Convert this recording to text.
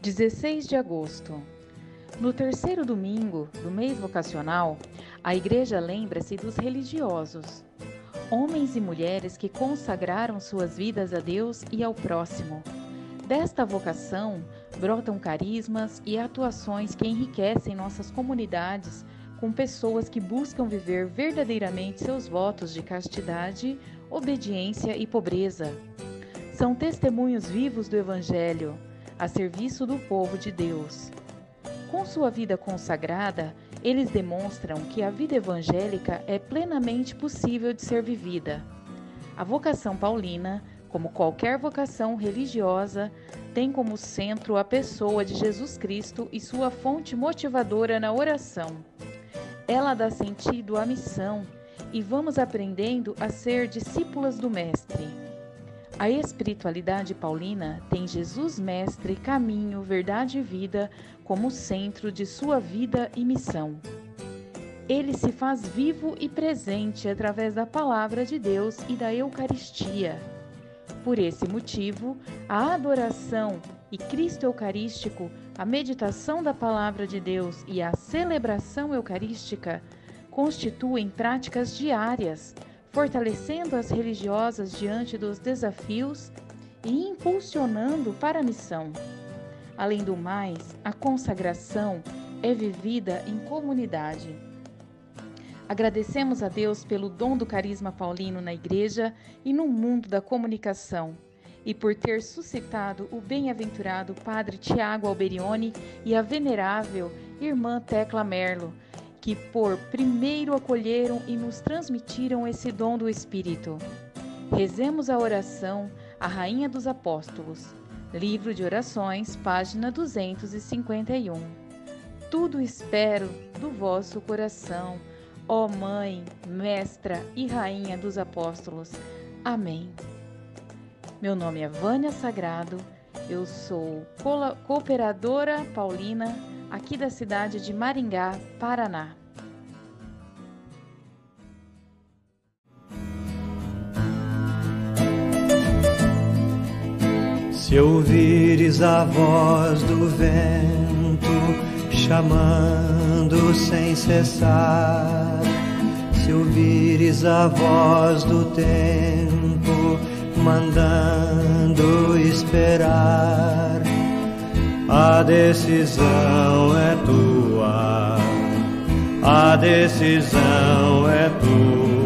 16 de agosto. No terceiro domingo do mês vocacional, a igreja lembra-se dos religiosos, homens e mulheres que consagraram suas vidas a Deus e ao próximo. Desta vocação brotam carismas e atuações que enriquecem nossas comunidades com pessoas que buscam viver verdadeiramente seus votos de castidade, obediência e pobreza. São testemunhos vivos do Evangelho, a serviço do povo de Deus. Com sua vida consagrada, eles demonstram que a vida evangélica é plenamente possível de ser vivida. A vocação paulina, como qualquer vocação religiosa, tem como centro a pessoa de Jesus Cristo e sua fonte motivadora na oração. Ela dá sentido à missão e vamos aprendendo a ser discípulas do Mestre. A espiritualidade paulina tem Jesus Mestre, caminho, verdade e vida como centro de sua vida e missão. Ele se faz vivo e presente através da palavra de Deus e da Eucaristia. Por esse motivo, a adoração e Cristo Eucarístico a meditação da Palavra de Deus e a celebração eucarística constituem práticas diárias, fortalecendo as religiosas diante dos desafios e impulsionando para a missão. Além do mais, a consagração é vivida em comunidade. Agradecemos a Deus pelo dom do carisma paulino na igreja e no mundo da comunicação e por ter suscitado o bem-aventurado Padre Tiago Alberione e a venerável Irmã Tecla Merlo, que por primeiro acolheram e nos transmitiram esse dom do Espírito. Rezemos a oração à Rainha dos Apóstolos. Livro de Orações, página 251. Tudo espero do vosso coração, ó Mãe, Mestra e Rainha dos Apóstolos. Amém. Meu nome é Vânia Sagrado, eu sou cooperadora paulina aqui da cidade de Maringá, Paraná. Se ouvires a voz do vento chamando sem cessar, se ouvires a voz do tempo mandando esperar. A decisão é tua, a decisão é tua.